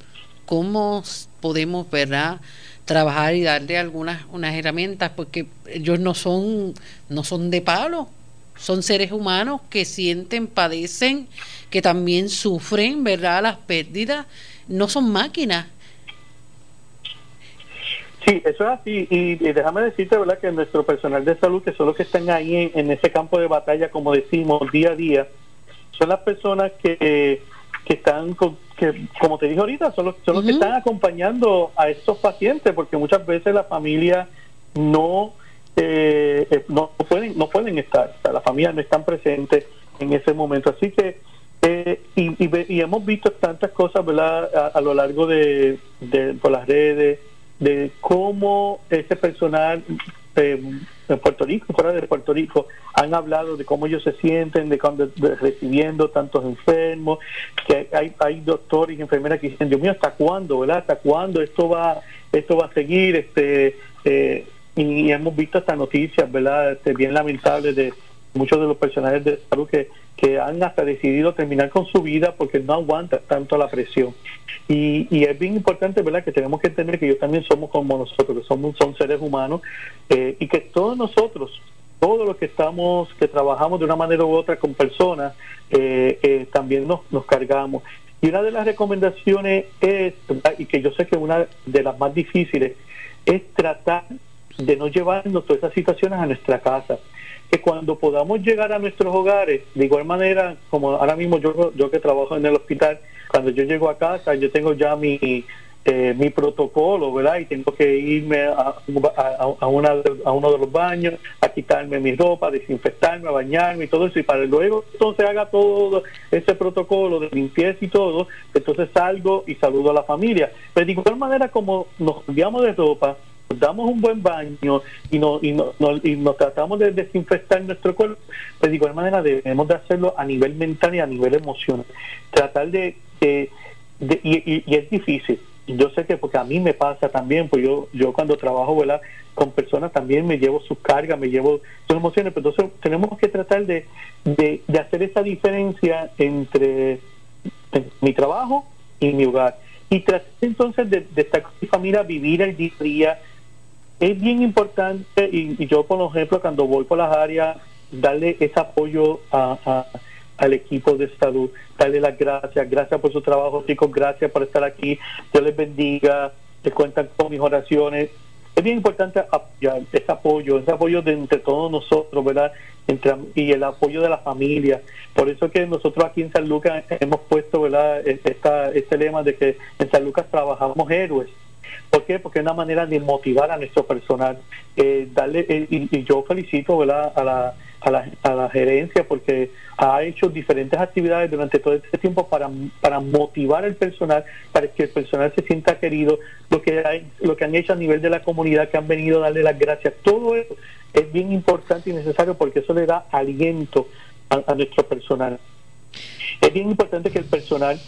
¿Cómo podemos, verdad, trabajar y darle algunas unas herramientas? Porque ellos no son, no son de palo, son seres humanos que sienten, padecen, que también sufren, ¿verdad? Las pérdidas, no son máquinas Sí, eso es así. Y, déjame decirte, ¿verdad?, que nuestro personal de salud, que son los que están ahí en, ese campo de batalla, como decimos, día a día, son las personas que, que están, que, como te dije ahorita, son los, son los que están acompañando a estos pacientes, porque muchas veces la familia no, eh, eh, no pueden no pueden estar, o sea, la familia no están presentes en ese momento. Así que, eh, y, y, hemos visto tantas cosas, ¿verdad?, a, lo largo de, de por las redes de cómo ese personal eh, en Puerto Rico, fuera de Puerto Rico, han hablado de cómo ellos se sienten, de cuando recibiendo tantos enfermos, que hay, hay doctores y enfermeras que dicen, Dios mío, ¿hasta cuándo, verdad? ¿Hasta cuándo esto va, esto va a seguir? Este, eh, y, hemos visto estas noticias, ¿verdad? Este, bien lamentables de muchos de los personajes de salud que, que han hasta decidido terminar con su vida porque no aguantan tanto la presión. Y, y es bien importante, ¿verdad?, que tenemos que entender que ellos también somos como nosotros, que somos son seres humanos eh, y que todos nosotros, todos los que estamos, que trabajamos de una manera u otra con personas, eh, eh, también nos, nos cargamos. Y una de las recomendaciones es, y que yo sé que una de las más difíciles, es tratar de no llevarnos todas esas situaciones a nuestra casa que cuando podamos llegar a nuestros hogares, de igual manera, como ahora mismo yo, yo que trabajo en el hospital, cuando yo llego a casa, yo tengo ya mi, eh, mi protocolo, ¿verdad? Y tengo que irme a, a, una, a uno de los baños, a quitarme mi ropa, desinfectarme, a bañarme y todo eso. Y para luego entonces haga todo ese protocolo de limpieza y todo, entonces salgo y saludo a la familia. Pero de igual manera, como nos cambiamos de ropa, damos un buen baño y, no, y, no, y nos tratamos de desinfectar nuestro cuerpo, pues de igual manera debemos de hacerlo a nivel mental y a nivel emocional. Tratar de... y, es difícil. Yo sé que porque a mí me pasa también, pues yo yo cuando trabajo ¿verdad? con personas también me llevo sus cargas, me llevo sus emociones, pero entonces tenemos que tratar de, de, hacer esa diferencia entre mi trabajo y mi hogar. Y tratar entonces de, de estar con mi familia, vivir el día, es bien importante, y, yo por ejemplo cuando voy por las áreas, darle ese apoyo a, al equipo de salud, darle las gracias, gracias por su trabajo chicos, gracias por estar aquí, Dios les bendiga, te cuentan con mis oraciones. Es bien importante apoyar ese apoyo, ese apoyo de entre todos nosotros, ¿verdad? Entre, y el apoyo de la familia. Por eso que nosotros aquí en San Lucas hemos puesto, ¿verdad? Esta, este lema de que en San Lucas trabajamos héroes ¿Por qué? Porque es una manera de motivar a nuestro personal. Eh, darle eh, y, yo felicito A, la, a, la, a la gerencia porque ha hecho diferentes actividades durante todo este tiempo para, para motivar al personal, para que el personal se sienta querido, lo que, hay, lo que han hecho a nivel de la comunidad, que han venido a darle las gracias. Todo eso es bien importante y necesario porque eso le da aliento a nuestro personal. Es bien importante que el personal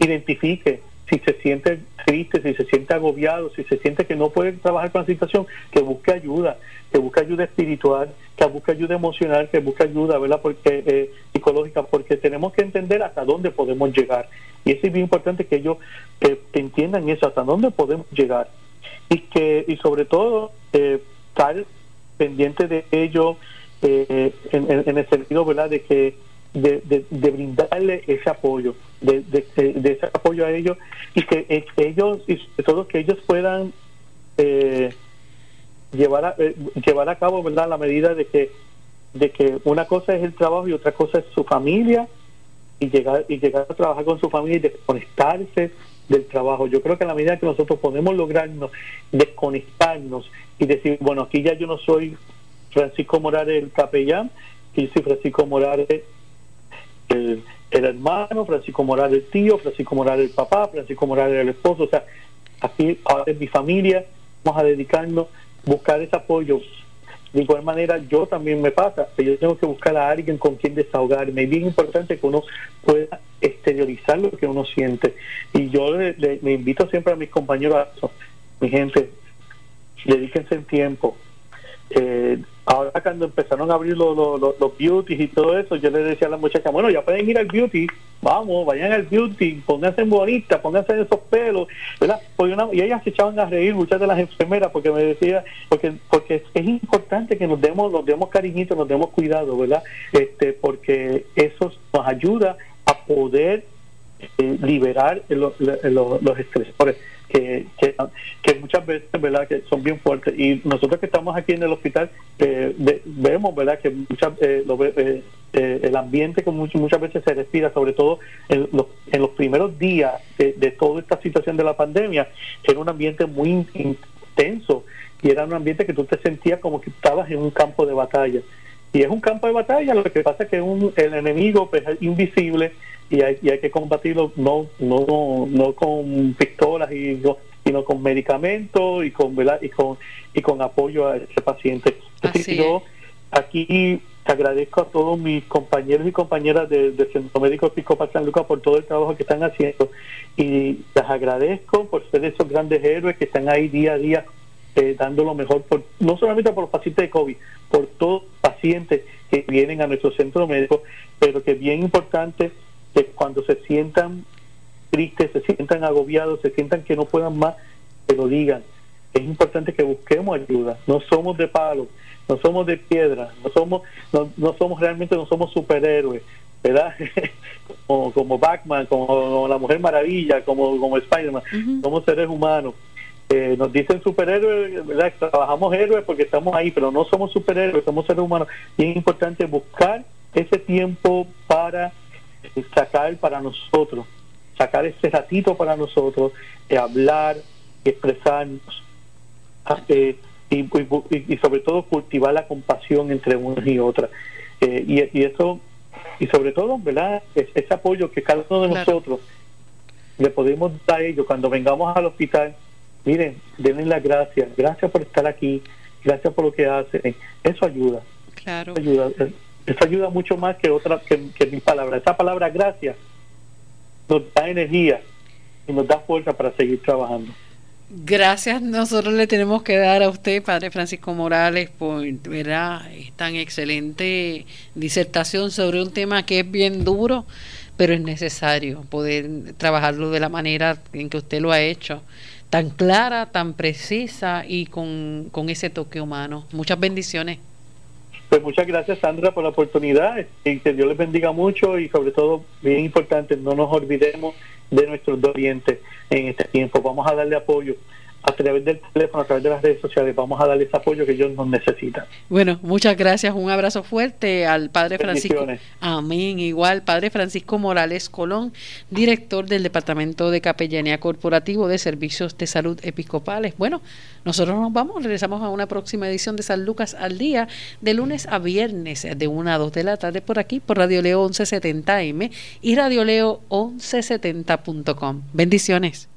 identifique si se siente triste, si se siente agobiado, si se siente que no puede trabajar con la situación, que busque ayuda, que busque ayuda espiritual, que busque ayuda emocional, que busque ayuda ¿verdad? Porque, eh, psicológica, porque tenemos que entender hasta dónde podemos llegar. Y eso es bien importante que ellos entiendan eso, hasta dónde podemos llegar. Y que y sobre todo eh, estar pendiente de ello eh, en, en el sentido ¿verdad? de que de, de, brindarle ese apoyo, de, de, ese apoyo a ellos y que ellos, y sobre todo que ellos puedan eh, llevar, a, eh, llevar a cabo verdad la medida de que, de que una cosa es el trabajo y otra cosa es su familia y llegar, y llegar a trabajar con su familia y desconectarse del trabajo. Yo creo que a la medida que nosotros podemos lograrnos desconectarnos y decir, bueno, aquí ya yo no soy Francisco Morales el capellán, y soy Francisco Morales el, hermano, Francisco Morales el tío, Francisco Morales el papá, Francisco Morales el esposo, o sea, aquí ahora es mi familia vamos a dedicarnos, buscar ese apoyo. De igual manera, yo también me pasa, que yo tengo que buscar a alguien con quien desahogarme. Es bien importante que uno pueda exteriorizar lo que uno siente. Y yo le, invito siempre a mis compañeros a. Mi gente, dedíquense el tiempo, eh, ahora cuando empezaron a abrir los, los, los, y todo eso, yo le decía a la muchacha, bueno, ya pueden ir al beauty, vamos, vayan al beauty, pónganse bonitas, pónganse esos pelos, ¿verdad? y ellas se echaban a reír, muchas de las enfermeras, porque me decía, porque porque es importante que nos demos, nos demos cariñito, nos demos cuidado, ¿verdad? Este, porque eso nos ayuda a poder eh, liberar los, los, los estresores que, que, muchas veces verdad que son bien fuertes. Y nosotros que estamos aquí en el hospital eh, vemos verdad que muchas, eh, eh, el ambiente que muchas veces se respira sobre todo en los, en los primeros días de, toda esta situación de la pandemia era un ambiente muy intenso. Y era un ambiente que tú te sentías como que estabas en un campo de batalla. Y es un campo de batalla lo que pasa es que un, el enemigo pues, es invisible y hay, y hay que combatirlo no no no con pistolas y sino con medicamentos y con y con y con apoyo a ese paciente. Así yo aquí agradezco a todos mis compañeros y compañeras del Centro Médico Episcopal San Lucas por todo el trabajo que están haciendo. Y les agradezco por ser esos grandes héroes que están ahí día a día eh, dando lo mejor por no solamente por los pacientes de COVID, por todos los pacientes que vienen a nuestro centro médico, pero que es bien importante que cuando se sientan tristes, se sientan agobiados, se sientan que no puedan más, que lo digan. Es importante que busquemos ayuda. No somos de palo, no somos de piedra, no somos, no, somos realmente, no somos superhéroes, ¿verdad? como, como Batman, como, la Mujer Maravilla, como, como Spider-Man. Somos seres humanos. Eh, nos dicen superhéroes, ¿verdad? Trabajamos héroes porque estamos ahí, pero no somos superhéroes, somos seres humanos. Y es importante buscar ese tiempo para sacar para nosotros, sacar ese ratito para nosotros, de hablar, expresarnos eh, y, sobre todo cultivar la compasión entre unos y otras. Eh, y, eso, y sobre todo, ¿verdad? ese apoyo que cada uno de nosotros le podemos dar a ellos cuando vengamos al hospital. Miren, denle las gracias, gracias por estar aquí, gracias por lo que hacen. Eso ayuda. Claro. ayuda. Eso ayuda mucho más que otra que, que mi palabra. Esa palabra gracias nos da energía y nos da fuerza para seguir trabajando. Gracias, nosotros le tenemos que dar a usted, Padre Francisco Morales, por ¿verdad? tan excelente disertación sobre un tema que es bien duro, pero es necesario poder trabajarlo de la manera en que usted lo ha hecho, tan clara, tan precisa y con, con ese toque humano. Muchas bendiciones. Pues muchas gracias Sandra por la oportunidad y que Dios les bendiga mucho y sobre todo, bien importante, no nos olvidemos de nuestros dolientes en este tiempo. Vamos a darle apoyo a través del teléfono, a través de las redes sociales, vamos a darle ese apoyo que ellos nos necesitan. Bueno, muchas gracias, un abrazo fuerte al Padre Francisco. Amén, igual, Padre Francisco Morales Colón, director del Departamento de Capellanía Corporativo de Servicios de Salud Episcopales. Bueno, nosotros nos vamos, regresamos a una próxima edición de San Lucas al día, de lunes a viernes, de 1 a 2 de la tarde por aquí, por Radio Leo 1170M y Radio Leo 1170.com. Bendiciones.